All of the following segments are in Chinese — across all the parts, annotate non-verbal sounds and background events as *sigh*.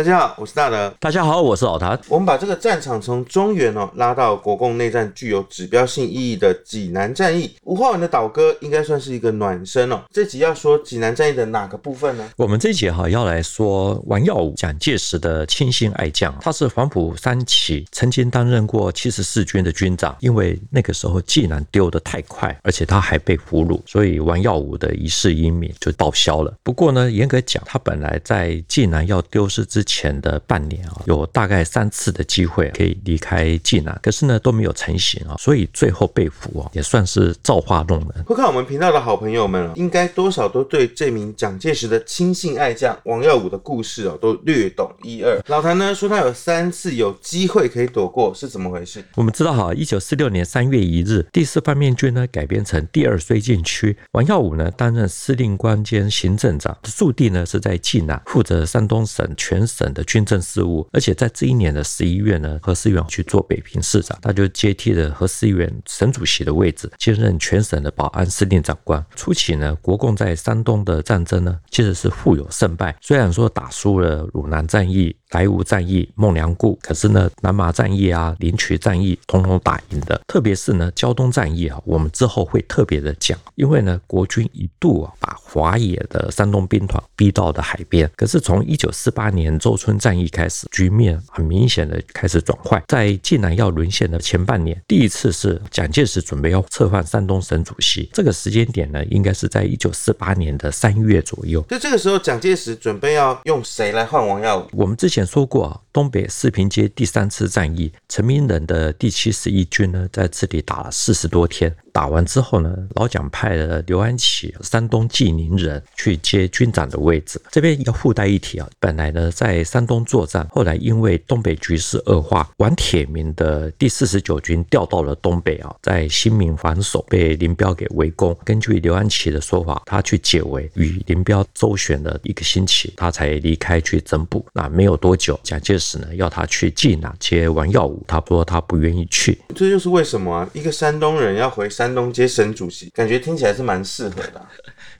大家好，我是大德。大家好，我是老谭。我们把这个战场从中原哦拉到国共内战具有指标性意义的济南战役。吴华文的倒戈应该算是一个暖身哦。这集要说济南战役的哪个部分呢？我们这集哈要来说王耀武，蒋介石的亲信爱将，他是黄埔三期，曾经担任过七十四军的军长。因为那个时候济南丢得太快，而且他还被俘虏，所以王耀武的一世英名就报销了。不过呢，严格讲，他本来在济南要丢失之前的半年啊，有大概三次的机会可以离开济南，可是呢都没有成型啊，所以最后被俘啊，也算是造化弄人。会看我们频道的好朋友们，应该多少都对这名蒋介石的亲信爱将王耀武的故事哦，都略懂一二。老谭呢说他有三次有机会可以躲过，是怎么回事？我们知道哈，一九四六年三月一日，第四方面军呢改编成第二绥靖区，王耀武呢担任司令官兼行政长，驻地呢是在济南，负责山东省全省省的军政事务，而且在这一年的十一月呢，何思远去做北平市长，他就接替了何思远省主席的位置，兼任全省的保安司令长官。初期呢，国共在山东的战争呢，其实是互有胜败。虽然说打输了鲁南战役、莱芜战役、孟良崮，可是呢，南麻战役啊、临渠战役，统统打赢的。特别是呢，胶东战役啊，我们之后会特别的讲，因为呢，国军一度啊，把华野的山东兵团逼到了海边。可是从一九四八年周村战役开始，局面很明显的开始转坏。在晋南要沦陷的前半年，第一次是蒋介石准备要撤换山东省主席，这个时间点呢，应该是在一九四八年的三月左右。就这个时候，蒋介石准备要用谁来换王耀武？我们之前说过啊，东北四平街第三次战役，陈明仁的第七十一军呢，在这里打了四十多天。打完之后呢，老蒋派了刘安琪，山东济宁人去接军长的位置。这边要附带一提啊，本来呢在山东作战，后来因为东北局势恶化，王铁明的第四十九军调到了东北啊，在新民防守，被林彪给围攻。根据刘安琪的说法，他去解围，与林彪周旋了一个星期，他才离开去整补。那没有多久，蒋介石石呢要他去济南接王耀武，他说他不愿意去。这就是为什么啊，一个山东人要回山东接省主席，感觉听起来是蛮适合的。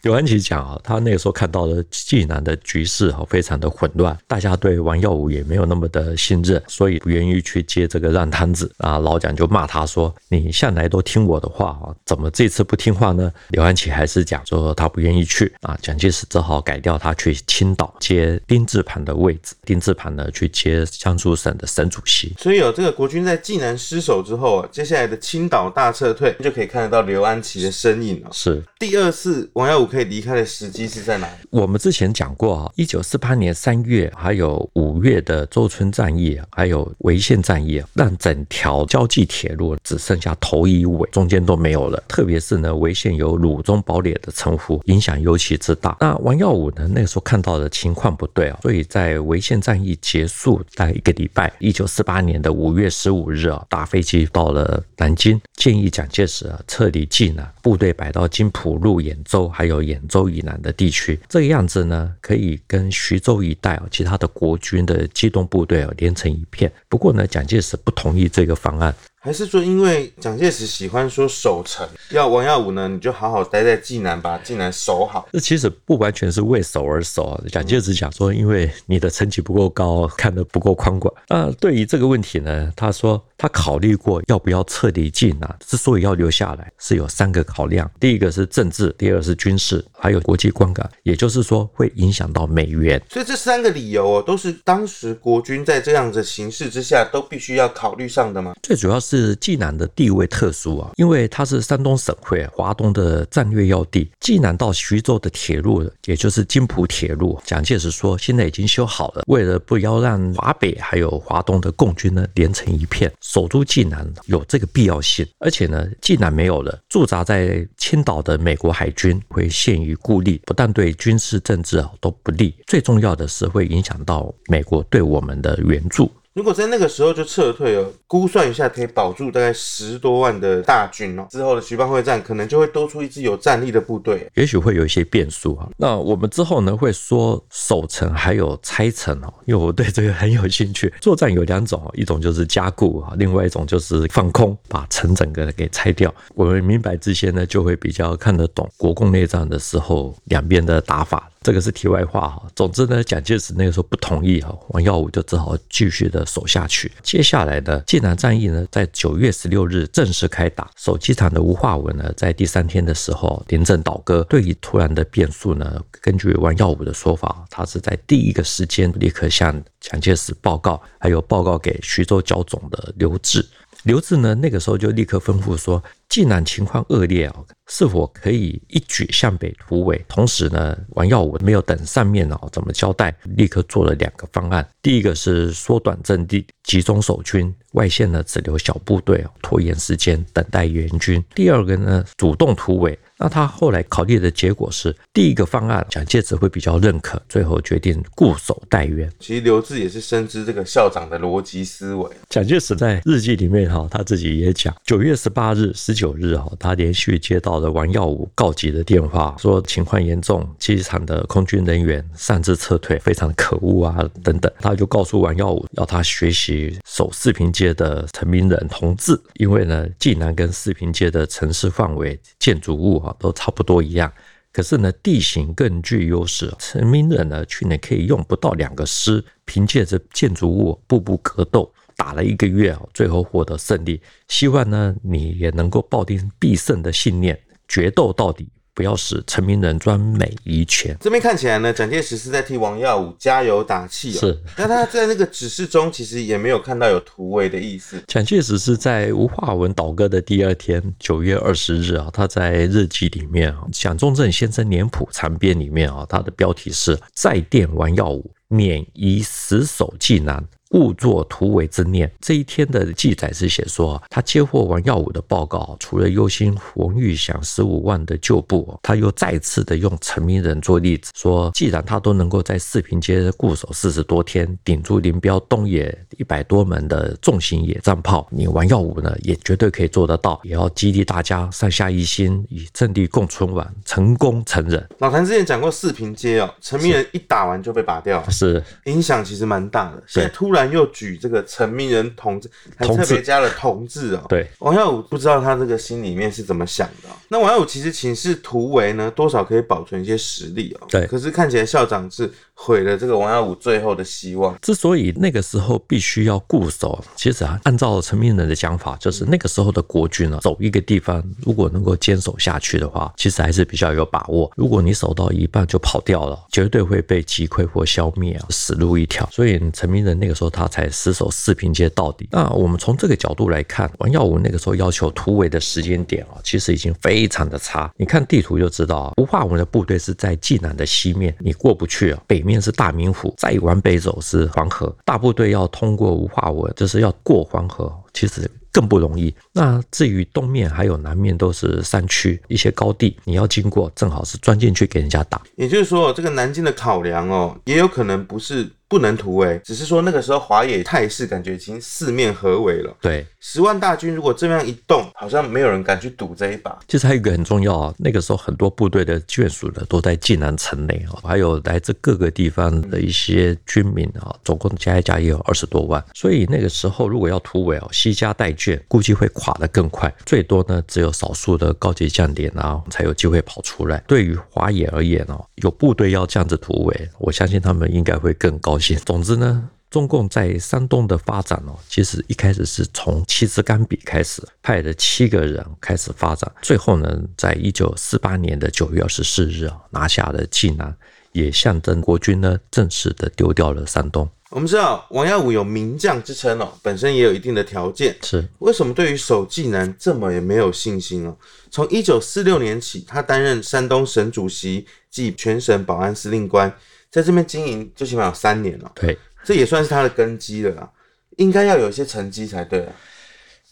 刘安琪讲啊，他那个时候看到了济南的局势哈，非常的混乱，大家对王耀武也没有那么的信任，所以不愿意去接这个烂摊子啊。老蒋就骂他说：“你向来都听我的话啊，怎么这次不听话呢？”刘安琪还是讲说他不愿意去啊。蒋介石只好改掉他去青岛接丁字盘的位置，丁字盘呢去接江苏省的省主席。所以有这个国军在济南失守之后啊，接下来的青岛大撤退就可以看得到刘安琪的身影了。是第二次王耀武可以离开的时机是在哪？我们之前讲过啊，一九四八年三月，还有五月的周村战役，还有潍县战役，让整条交际铁路只剩下头与尾，中间都没有了。特别是呢，潍县有“鲁中堡垒”的称呼，影响尤其之大。那王耀武呢，那个时候看到的情况不对啊，所以在潍县战役结束大概一个礼拜，一九四八年的五月十五日啊，搭飞机到了南京，建议蒋介石啊撤离济南，部队摆到金浦路、兖州，还有兖州以南的地区，这个样子呢，可以跟徐州一带啊其他的国军的机动部队啊连成一片。不过呢，蒋介石不同意这个方案。还是说，因为蒋介石喜欢说守城，要王耀武呢，你就好好待在济南，把济南守好。这其实不完全是为守而守。蒋介石讲说，因为你的层级不够高，看得不够宽广。那对于这个问题呢，他说他考虑过要不要撤离济南。之所以要留下来，是有三个考量：第一个是政治，第二是军事，还有国际观感，也就是说会影响到美元。所以这三个理由哦，都是当时国军在这样的形势之下都必须要考虑上的吗？最主要是。是济南的地位特殊啊，因为它是山东省会华东的战略要地。济南到徐州的铁路，也就是津浦铁路，蒋介石说现在已经修好了，为了不要让华北还有华东的共军呢连成一片，守住济南有这个必要性。而且呢，济南没有了，驻扎在青岛的美国海军会陷于孤立，不但对军事政治啊都不利，最重要的是会影响到美国对我们的援助。如果在那个时候就撤退了，估算一下可以保住大概十多万的大军哦。之后的徐蚌会战可能就会多出一支有战力的部队，也许会有一些变数啊。那我们之后呢会说守城还有拆城哦，因为我对这个很有兴趣。作战有两种，一种就是加固啊，另外一种就是放空，把城整个给拆掉。我们明白这些呢，就会比较看得懂国共内战的时候两边的打法。这个是题外话哈。总之呢，蒋介石那个时候不同意哈，王耀武就只好继续的守下去。接下来呢，济南战役呢，在九月十六日正式开打。守机场的吴化文呢，在第三天的时候临阵倒戈。对于突然的变数呢，根据王耀武的说法，他是在第一个时间立刻向蒋介石报告，还有报告给徐州剿总的刘峙。刘志呢，那个时候就立刻吩咐说，既然情况恶劣啊，是否可以一举向北突围？同时呢，王耀武没有等上面啊怎么交代，立刻做了两个方案。第一个是缩短阵地，集中守军，外线呢只留小部队，拖延时间，等待援军。第二个呢，主动突围。那他后来考虑的结果是，第一个方案蒋介石会比较认可，最后决定固守待援。其实刘志也是深知这个校长的逻辑思维。蒋介石在日记里面哈，他自己也讲，九月十八日、十九日哈，他连续接到了王耀武告急的电话，说情况严重，机场的空军人员擅自撤退，非常可恶啊等等。他就告诉王耀武，要他学习守四平街的陈明仁同志，因为呢，济南跟四平街的城市范围、建筑物啊。都差不多一样，可是呢，地形更具优势。陈明仁呢，去年可以用不到两个师，凭借着建筑物步步格斗，打了一个月，最后获得胜利。希望呢，你也能够抱定必胜的信念，决斗到底。不要使成名人专美于前。这边看起来呢，蒋介石是在替王耀武加油打气哦。是，那他在那个指示中，其实也没有看到有突围的意思。蒋介石是在吴化文倒戈的第二天，九月二十日啊，他在日记里面啊，蒋中正先生年谱长编里面啊，他的标题是再电王耀武，勉宜死守济南。勿作突围之念。这一天的记载是写说，他接获王耀武的报告，除了忧心冯玉祥十五万的旧部，他又再次的用陈明仁做例子，说既然他都能够在四平街固守四十多天，顶住林彪东野一百多门的重型野战炮，你王耀武呢也绝对可以做得到。也要激励大家上下一心，与阵地共存亡，成功成人。老谭之前讲过四平街哦，陈明仁一打完就被拔掉，是影响其实蛮大的。现在突然。又举这个陈明仁同志，还特别加了同志哦。对，王耀武不知道他这个心里面是怎么想的。那王耀武其实请示突围呢，多少可以保存一些实力哦。对，可是看起来校长是毁了这个王耀武最后的希望。之所以那个时候必须要固守，其实啊，按照陈明仁的讲法，就是那个时候的国军啊，走一个地方，如果能够坚守下去的话，其实还是比较有把握。如果你守到一半就跑掉了，绝对会被击溃或消灭啊，死路一条。所以陈明仁那个时候他。才死守四平街到底。那我们从这个角度来看，王耀武那个时候要求突围的时间点啊，其实已经非常的差。你看地图就知道啊，吴化文的部队是在济南的西面，你过不去啊。北面是大明湖，再往北走是黄河，大部队要通过吴化文，就是要过黄河，其实更不容易。那至于东面还有南面都是山区，一些高地，你要经过，正好是钻进去给人家打。也就是说，这个南京的考量哦，也有可能不是。不能突围，只是说那个时候华野态势感觉已经四面合围了。对，十万大军如果这样一动，好像没有人敢去赌这一把。其实还有一个很重要啊，那个时候很多部队的眷属呢都在济南城内啊，还有来自各个地方的一些军民啊，总共加一加也有二十多万。所以那个时候如果要突围哦，西家带眷，估计会垮得更快。最多呢只有少数的高级将领啊才有机会跑出来。对于华野而言哦，有部队要这样子突围，我相信他们应该会更高。总之呢，中共在山东的发展哦，其实一开始是从七支钢笔开始，派了七个人开始发展，最后呢，在一九四八年的九月二十四日啊，拿下了济南，也象征国军呢正式的丢掉了山东。我们知道王耀武有名将之称哦，本身也有一定的条件，是为什么对于守济南这么也没有信心哦？从一九四六年起，他担任山东省主席及全省保安司令官。在这边经营最起码有三年了，对，这也算是他的根基了啦，应该要有一些成绩才对啊。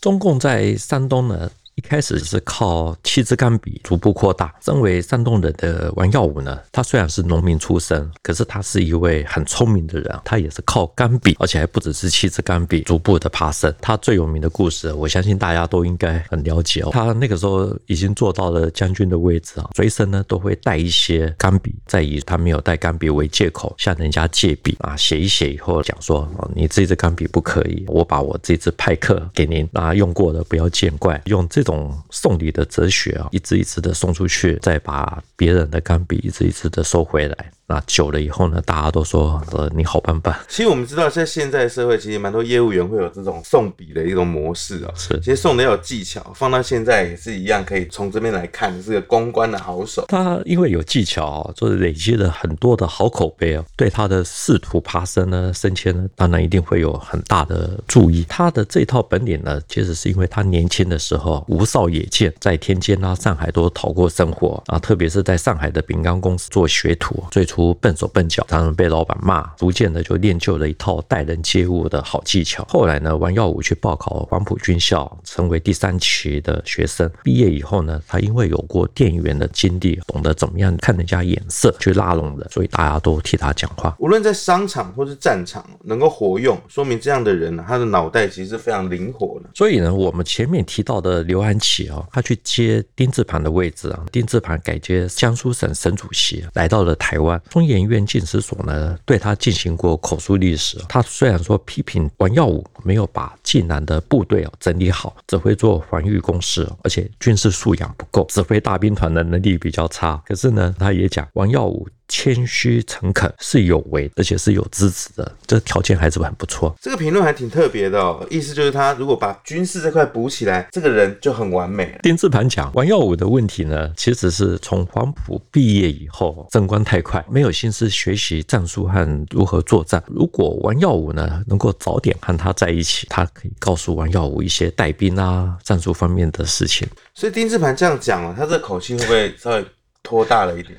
中共在山东呢，一开始是靠七支钢笔逐步扩大。身为山东人的王耀武呢，他虽然是农民出身，可是他是一位很聪明的人。他也是靠钢笔，而且还不只是七支钢笔，逐步的爬升。他最有名的故事，我相信大家都应该很了解哦。他那个时候已经做到了将军的位置啊，随身呢都会带一些钢笔，再以他没有带钢笔为借口向人家借笔啊，写一写以后讲说，哦，你这支钢笔不可以，我把我这支派克给您啊，用过的不要见怪，用这。这种送礼的哲学啊，一支一支的送出去，再把别人的钢笔一支一支的收回来。那久了以后呢，大家都说呃你好棒棒。其实我们知道，在现在社会，其实蛮多业务员会有这种送笔的一种模式啊、喔。是，其实送的要有技巧，放到现在也是一样，可以从这边来看是个公关的好手。他因为有技巧，就是累积了很多的好口碑哦，对他的仕途爬升呢、升迁呢，当然一定会有很大的注意。他的这套本领呢，其实是因为他年轻的时候无少野见，在天津啊、上海都讨过生活啊，特别是在上海的饼干公司做学徒，最初笨手笨脚，常常被老板骂，逐渐的就练就了一套待人接物的好技巧。后来呢，王耀武去报考黄埔军校，成为第三期的学生。毕业以后呢，他因为有过店员的经历，懂得怎么样看人家眼色去拉拢人，所以大家都替他讲话。无论在商场或是战场，能够活用，说明这样的人呢，他的脑袋其实是非常灵活的。所以呢，我们前面提到的刘安琪啊，他去接丁字盘的位置啊，丁字盘改接江苏省省主席，来到了台湾。中研院进士所呢，对他进行过口述历史。他虽然说批评王耀武没有把济南的部队哦整理好，只会做防御工事，而且军事素养不够，指挥大兵团的能力比较差。可是呢，他也讲王耀武。谦虚诚恳，是有为，而且是有资质的，这条件还是很不错。这个评论还挺特别的哦，意思就是他如果把军事这块补起来，这个人就很完美。丁字盘讲王耀武的问题呢，其实是从黄埔毕业以后升官太快，没有心思学习战术和如何作战。如果王耀武呢能够早点和他在一起，他可以告诉王耀武一些带兵啊、战术方面的事情。所以丁字盘这样讲了，他这口气会不会稍微拖大了一点？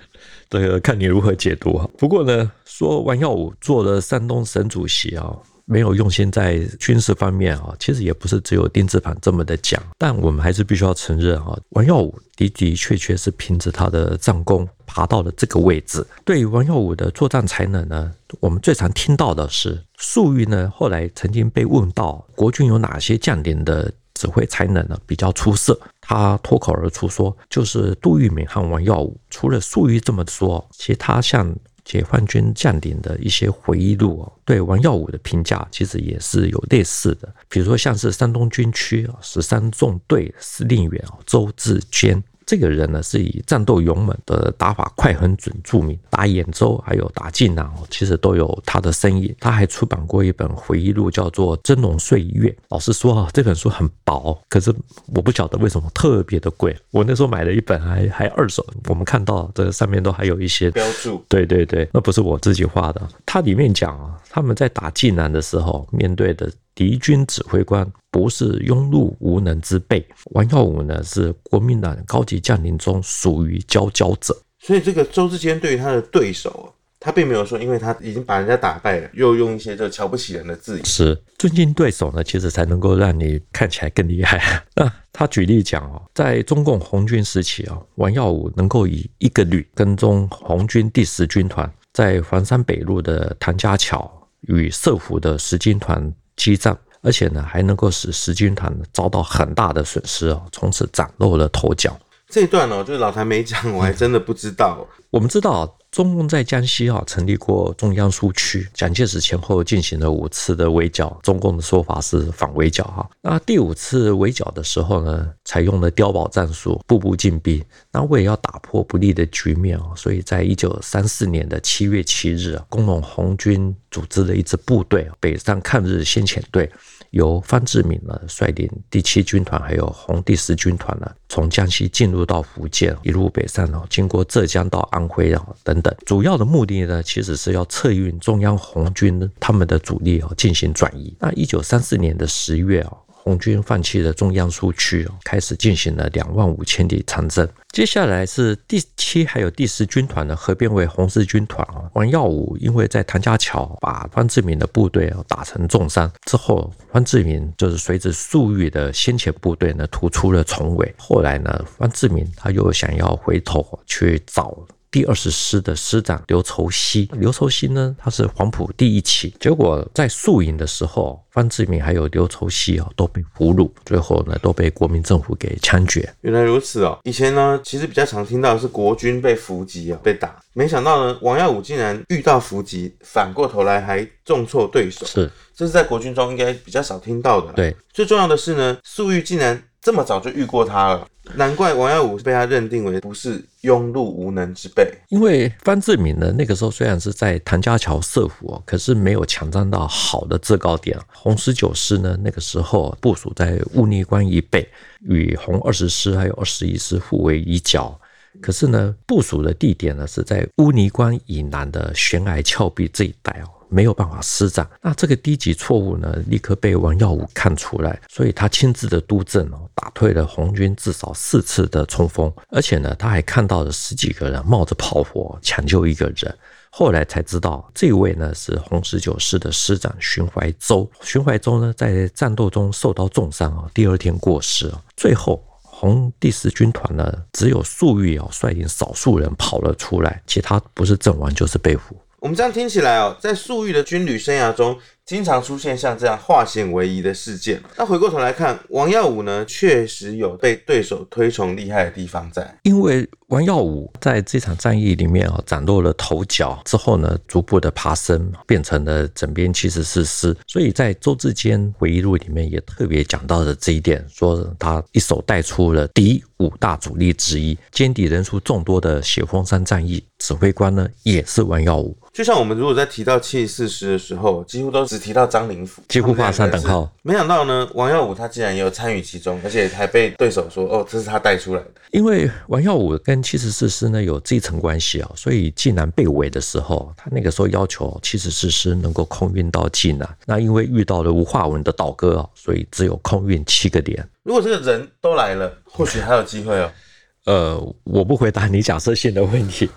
这个看你如何解读啊。不过呢，说王耀武做了山东省主席啊，没有用心在军事方面啊，其实也不是只有丁字盘这么的讲。但我们还是必须要承认啊，王耀武的的确确是凭着他的战功爬到了这个位置。对于王耀武的作战才能呢，我们最常听到的是粟裕呢，后来曾经被问到国军有哪些将领的指挥才能呢比较出色。他脱口而出说：“就是杜聿明和王耀武。”除了粟裕这么说，其他像解放军将领的一些回忆录哦，对王耀武的评价其实也是有类似的。比如说，像是山东军区十三纵队司令员周志坚。这个人呢，是以战斗勇猛的打法快狠准著名，打兖州还有打济南，其实都有他的身影。他还出版过一本回忆录，叫做《峥嵘岁月》。老实说啊，这本书很薄，可是我不晓得为什么特别的贵。我那时候买了一本还，还还二手。我们看到这上面都还有一些标注。对对对，那不是我自己画的。它里面讲啊，他们在打济南的时候，面对的。敌军指挥官不是庸碌无能之辈，王耀武呢是国民党高级将领中属于佼佼者。所以这个周志坚对于他的对手，他并没有说，因为他已经把人家打败了，又用一些这瞧不起人的字眼。是尊敬对手呢，其实才能够让你看起来更厉害。那 *laughs* 他举例讲哦，在中共红军时期啊，王耀武能够以一个旅跟踪红军第十军团在黄山北路的唐家桥与设伏的十军团。激战，而且呢，还能够使十军团遭到很大的损失哦，从此崭露了头角。这一段哦，就是老谭没讲，我还真的不知道。我们知道。中共在江西啊成立过中央苏区，蒋介石前后进行了五次的围剿，中共的说法是反围剿哈。那第五次围剿的时候呢，采用了碉堡战术，步步进逼。那为了要打破不利的局面啊，所以在一九三四年的七月七日，工农红军组织了一支部队，北上抗日先遣队。由方志敏呢率领第七军团，还有红第十军团呢，从江西进入到福建，一路北上哦，经过浙江到安徽啊等等，主要的目的呢，其实是要策运中央红军他们的主力哦进行转移。那一九三四年的十月哦。红军放弃了中央苏区，开始进行了两万五千里长征。接下来是第七还有第十军团呢，合编为红四军团啊。王耀武因为在唐家桥把方志敏的部队打成重伤之后，方志敏就是随着粟裕的先遣部队呢突出了重围。后来呢，方志敏他又想要回头去找。第二十师的师长刘畴西，刘畴西呢，他是黄埔第一期，结果在宿营的时候，方志敏还有刘畴西哦都被俘虏，最后呢都被国民政府给枪决。原来如此哦，以前呢其实比较常听到的是国军被伏击啊被打，没想到呢王耀武竟然遇到伏击，反过头来还重挫对手，是，这是在国军中应该比较少听到的。对，最重要的是呢，粟裕竟然这么早就遇过他了，难怪王耀武被他认定为不是庸碌无能之辈。因为范志敏呢，那个时候虽然是在谭家桥设伏，可是没有抢占到好的制高点。红十九师呢，那个时候部署在乌泥关以北，与红二十师还有二十一师互为一角。可是呢，部署的地点呢是在乌泥关以南的悬崖峭壁这一带哦。没有办法施展，那这个低级错误呢，立刻被王耀武看出来，所以他亲自的督阵哦，打退了红军至少四次的冲锋，而且呢，他还看到了十几个人冒着炮火抢救一个人，后来才知道这位呢是红十九师的师长荀怀洲，荀怀洲呢在战斗中受到重伤啊，第二天过世，最后红第十军团呢只有粟裕啊率领少数人跑了出来，其他不是阵亡就是被俘。我们这样听起来哦，在粟裕的军旅生涯中，经常出现像这样化险为夷的事件。那回过头来看，王耀武呢，确实有被对手推崇厉害的地方在。因为王耀武在这场战役里面啊，崭露了头角之后呢，逐步的爬升，变成了整编七十四师。所以在周志坚回忆录里面也特别讲到了这一点，说他一手带出了敌五大主力之一，歼敌人数众多的雪峰山战役，指挥官呢也是王耀武。就像我们如果在提到七十四师的时候，几乎都只提到张灵甫，几乎画上等号。没想到呢，王耀武他竟然也有参与其中，而且还被对手说：“哦，这是他带出来的。”因为王耀武跟七十四师呢有这层关系啊，所以济南被围的时候，他那个时候要求七十四师能够空运到济南。那因为遇到了吴化文的倒戈啊，所以只有空运七个连。如果这个人都来了，或许还有机会哦。*laughs* 呃，我不回答你假设性的问题。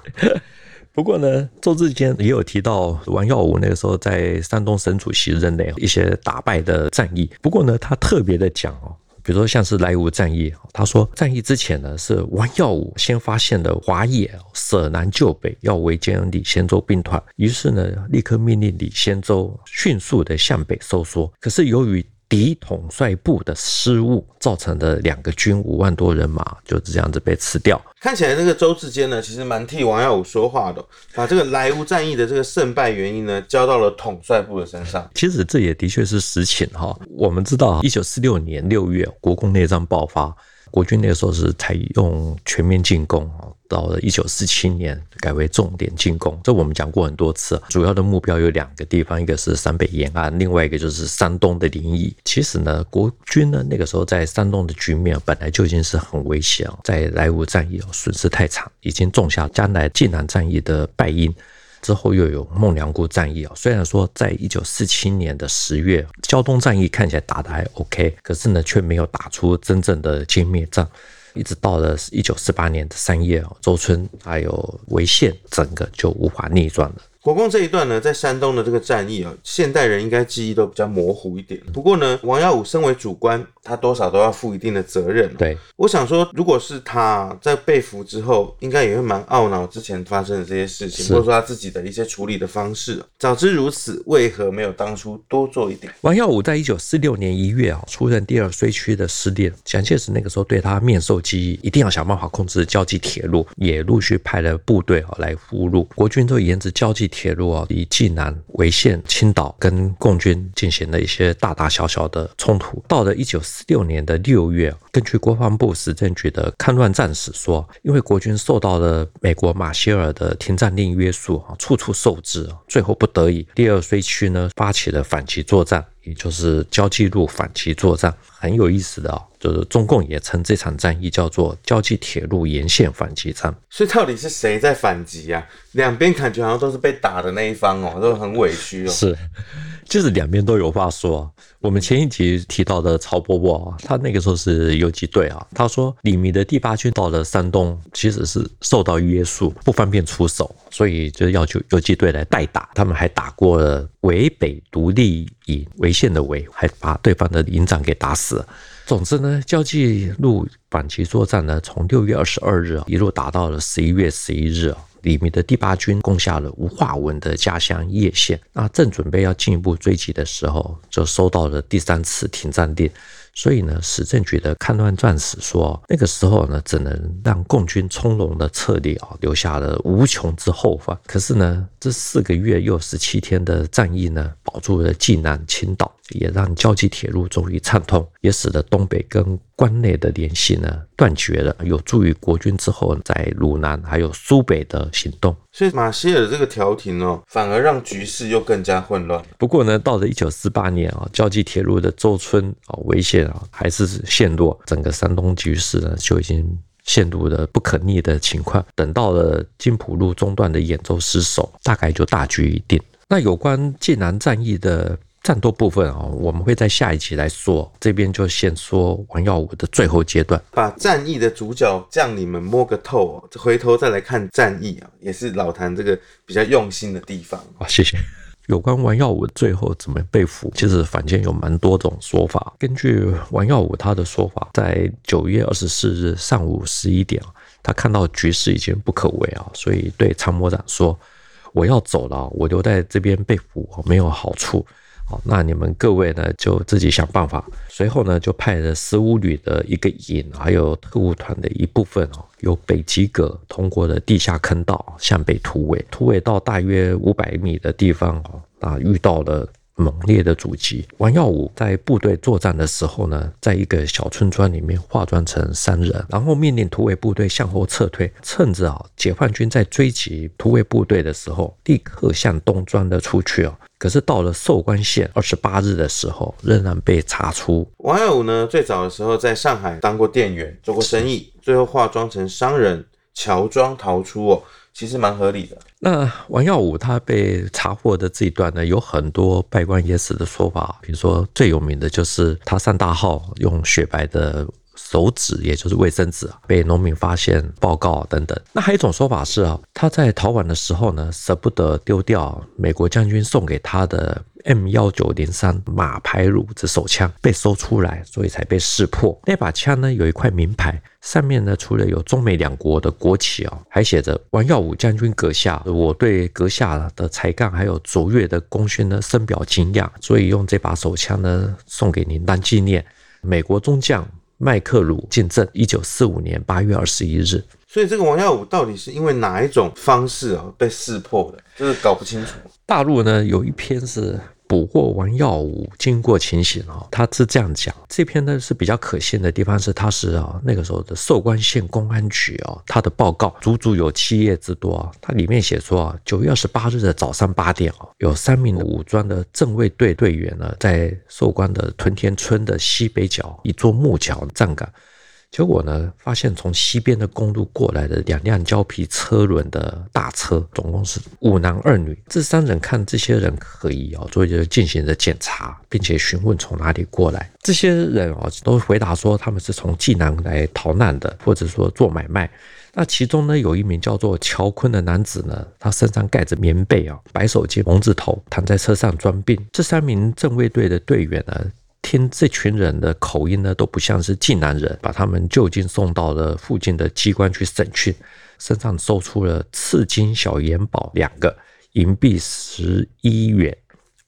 不过呢，周志坚也有提到王耀武那个时候在山东省主席任内一些打败的战役。不过呢，他特别的讲哦，比如说像是莱芜战役，他说战役之前呢是王耀武先发现了华野舍南救北要围歼李仙洲兵团，于是呢立刻命令李仙洲迅速的向北收缩。可是由于敌统帅部的失误，造成的两个军五万多人马就这样子被吃掉。看起来这个周志坚呢，其实蛮替王耀武说话的，把这个莱芜战役的这个胜败原因呢，交到了统帅部的身上。其实这也的确是实情哈。我们知道，一九四六年六月，国共内战爆发。国军那个时候是采用全面进攻啊，到了一九四七年改为重点进攻。这我们讲过很多次，主要的目标有两个地方，一个是陕北延安，另外一个就是山东的临沂。其实呢，国军呢那个时候在山东的局面本来就已经是很危险，在莱芜战役损失太惨，已经种下将来济南战役的败因。之后又有孟良崮战役啊，虽然说在一九四七年的十月，胶东战役看起来打得还 OK，可是呢却没有打出真正的歼灭战，一直到了一九四八年的三月啊，周村还有潍县，整个就无法逆转了。国共这一段呢，在山东的这个战役啊，现代人应该记忆都比较模糊一点。不过呢，王耀武身为主官，他多少都要负一定的责任。对，我想说，如果是他在被俘之后，应该也会蛮懊恼之前发生的这些事情，或者说他自己的一些处理的方式。早知如此，为何没有当初多做一点？王耀武在一九四六年一月啊，出任第二绥区的司令。蒋介石那个时候对他面授机宜，一定要想办法控制交际铁路，也陆续派了部队啊来俘虏。国军都沿着交际铁路啊，以济南、为线、青岛跟共军进行了一些大大小小的冲突。到了一九四六年的六月，根据国防部史政局的抗乱战史说，因为国军受到了美国马歇尔的停战令约束啊，处处受制，最后不得已，第二绥区呢发起了反击作战。也就是交际路反击作战，很有意思的啊、哦，就是中共也称这场战役叫做交际铁路沿线反击战。所以到底是谁在反击呀、啊？两边感觉好像都是被打的那一方哦，都很委屈哦。是，就是两边都有话说。我们前一集提到的曹伯伯啊，他那个时候是游击队啊，他说李弥的第八军到了山东，其实是受到约束，不方便出手，所以就要求游击队来代打。他们还打过了潍北独立营，潍县的潍，还把对方的营长给打死。总之呢，交际路反击作战呢，从六月二十二日一路打到了十一月十一日啊。李弥的第八军攻下了吴化文的家乡叶县，那正准备要进一步追击的时候，就收到了第三次停战令。所以呢，史政局的戡乱战史说，那个时候呢，只能让共军从容的撤离啊，留下了无穷之后患。可是呢，这四个月又十七天的战役呢，保住了济南、青岛，也让胶济铁路终于畅通，也使得东北跟关内的联系呢断绝了，有助于国军之后在鲁南还有苏北的行动。所以马歇尔这个调停哦，反而让局势又更加混乱。不过呢，到了一九四八年啊，胶济铁路的周村啊围线啊还是陷落，整个山东局势呢就已经。陷入了不可逆的情况。等到了津浦路中段的兖州失守，大概就大局已定。那有关济南战役的战斗部分啊，我们会在下一集来说。这边就先说王耀武的最后阶段，把战役的主角将领们摸个透哦，回头再来看战役啊，也是老谭这个比较用心的地方。啊，谢谢。有关王耀武最后怎么被俘，其实坊间有蛮多种说法。根据王耀武他的说法，在九月二十四日上午十一点，他看到局势已经不可为啊，所以对参谋长说：“我要走了，我留在这边被俘没有好处。”那你们各位呢，就自己想办法。随后呢，就派了十五旅的一个营，还有特务团的一部分哦，由北极阁通过了地下坑道向北突围，突围到大约五百米的地方哦，啊，遇到了。猛烈的阻击，王耀武在部队作战的时候呢，在一个小村庄里面化妆成山人，然后命令突围部队向后撤退，趁着啊解放军在追击突围部队的时候，立刻向东钻了出去哦。可是到了寿光县二十八日的时候，仍然被查出。王耀武呢，最早的时候在上海当过店员，做过生意，最后化妆成商人，乔装逃出哦。其实蛮合理的。那王耀武他被查获的这一段呢，有很多拜官野史的说法。比如说最有名的就是他上大号用雪白的手纸，也就是卫生纸，被农民发现报告等等。那还有一种说法是啊，他在逃亡的时候呢，舍不得丢掉美国将军送给他的。M 幺九零三马牌鲁子手枪被搜出来，所以才被识破。那把枪呢，有一块名牌，上面呢，除了有中美两国的国旗哦，还写着王耀武将军阁下。我对阁下的才干还有卓越的功勋呢，深表敬仰，所以用这把手枪呢，送给您当纪念。美国中将麦克鲁见证，一九四五年八月二十一日。所以这个王耀武到底是因为哪一种方式啊被识破的？就是搞不清楚。大陆呢，有一篇是。捕获王耀武经过情形啊，他是这样讲。这篇呢是比较可信的地方是，他是啊那个时候的寿关县公安局啊，他的报告足足有七页之多啊。它里面写说啊，九月二十八日的早上八点啊，有三名武装的政卫队队员呢，在寿关的屯田村的西北角一座木桥站岗。结果呢，发现从西边的公路过来的两辆胶皮车轮的大车，总共是五男二女。这三人看这些人可疑哦，所以就进行了检查，并且询问从哪里过来。这些人哦，都回答说他们是从济南来逃难的，或者说做买卖。那其中呢，有一名叫做乔坤的男子呢，他身上盖着棉被啊，白手巾、蒙着头，躺在车上装病。这三名政卫队的队员呢，听这群人的口音呢，都不像是济南人，把他们就近送到了附近的机关去审讯，身上搜出了赤金小元宝两个，银币十一元，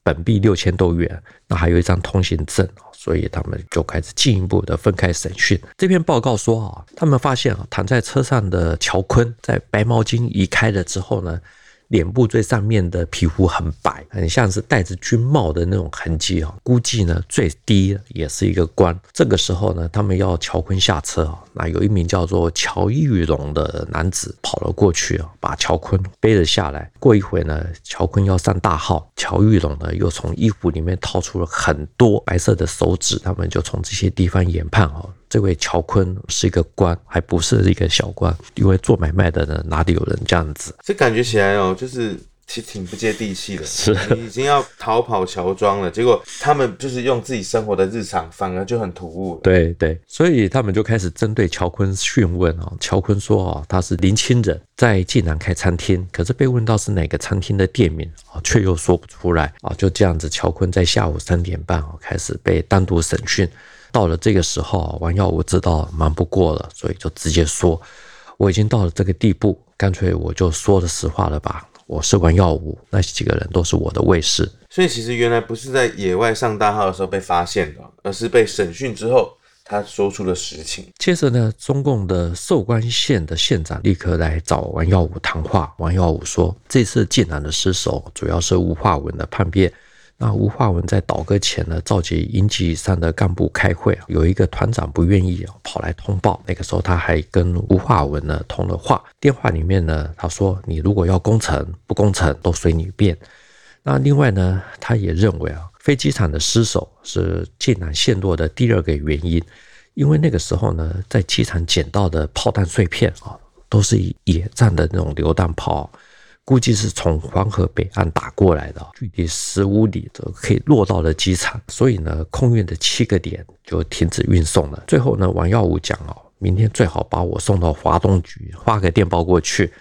本币六千多元，那还有一张通行证，所以他们就开始进一步的分开审讯。这篇报告说啊，他们发现啊，躺在车上的乔坤在白毛巾移开了之后呢。脸部最上面的皮肤很白，很像是戴着军帽的那种痕迹啊。估计呢，最低也是一个官。这个时候呢，他们要乔坤下车啊。那有一名叫做乔玉荣的男子跑了过去啊，把乔坤背了下来。过一会呢，乔坤要上大号，乔玉荣呢又从衣服里面掏出了很多白色的手纸。他们就从这些地方研判啊。这位乔坤是一个官，还不是一个小官，因为做买卖的呢，哪里有人这样子？这感觉起来哦，就是其实挺不接地气的。*laughs* 是，你已经要逃跑乔装了，结果他们就是用自己生活的日常，反而就很突兀。对对，所以他们就开始针对乔坤讯问啊。乔坤说啊，他是临清人，在济南开餐厅，可是被问到是哪个餐厅的店名啊，却又说不出来啊。就这样子，乔坤在下午三点半啊开始被单独审讯。到了这个时候，王耀武知道瞒不过了，所以就直接说：“我已经到了这个地步，干脆我就说了实话了吧。我是王耀武，那几个人都是我的卫士。”所以其实原来不是在野外上大号的时候被发现的，而是被审讯之后他说出了实情。接着呢，中共的寿关县的县长立刻来找王耀武谈话。王耀武说：“这次济南的失守主要是吴化文的叛变。”那吴化文在倒戈前呢，召集营级以上的干部开会，有一个团长不愿意跑来通报。那个时候他还跟吴化文呢通了话，电话里面呢他说：“你如果要攻城，不攻城都随你便。”那另外呢，他也认为啊，飞机场的失守是晋南陷落的第二个原因，因为那个时候呢，在机场捡到的炮弹碎片啊，都是野战的那种榴弹炮。估计是从黄河北岸打过来的，距离十五里就可以落到了机场，所以呢，空运的七个点就停止运送了。最后呢，王耀武讲哦，明天最好把我送到华东局，发个电报过去，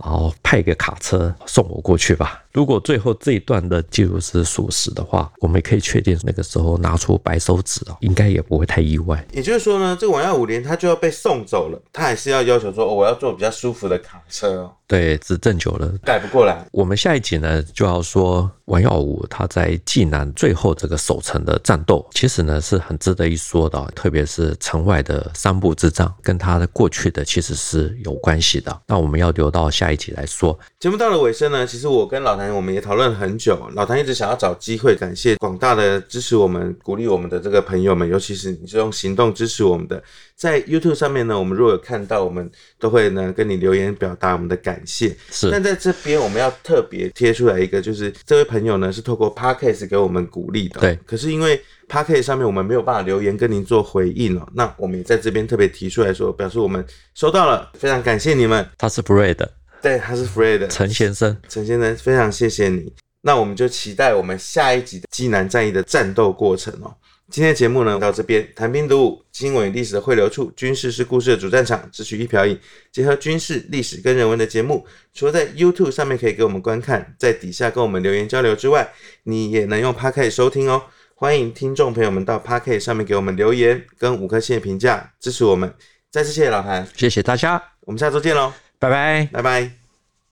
然后派个卡车送我过去吧。如果最后这一段的记录是属实的话，我们也可以确定那个时候拿出白手指啊，应该也不会太意外。也就是说呢，这个王耀武连他就要被送走了，他还是要要求说，哦，我要坐比较舒服的卡车哦。对，执政久了改不过来。我们下一集呢就要说王耀武他在济南最后这个守城的战斗，其实呢是很值得一说的，特别是城外的三步之战，跟他的过去的其实是有关系的。那我们要留到下一集来说。节目到了尾声呢，其实我跟老谭我们也讨论了很久，老谭一直想要找机会感谢广大的支持我们、鼓励我们的这个朋友们，尤其是你是用行动支持我们的。在 YouTube 上面呢，我们如果有看到，我们都会呢跟你留言表达我们的感谢。是，但在这边我们要特别贴出来一个，就是这位朋友呢是透过 Podcast 给我们鼓励的。对。可是因为 Podcast 上面我们没有办法留言跟您做回应哦，那我们也在这边特别提出来说，表示我们收到了，非常感谢你们。他是 Fred。对，他是 Fred。陈先生。陈先生，非常谢谢你。那我们就期待我们下一集的济南战役的战斗过程哦。今天的节目呢，到这边，谈兵读武，新闻与历史的汇流处，军事是故事的主战场，只取一瓢饮，结合军事、历史跟人文的节目，除了在 YouTube 上面可以给我们观看，在底下跟我们留言交流之外，你也能用 Podcast 收听哦。欢迎听众朋友们到 Podcast 上面给我们留言跟五颗星的评价，支持我们。再次谢谢老韩，谢谢大家，我们下周见喽，拜拜，拜拜。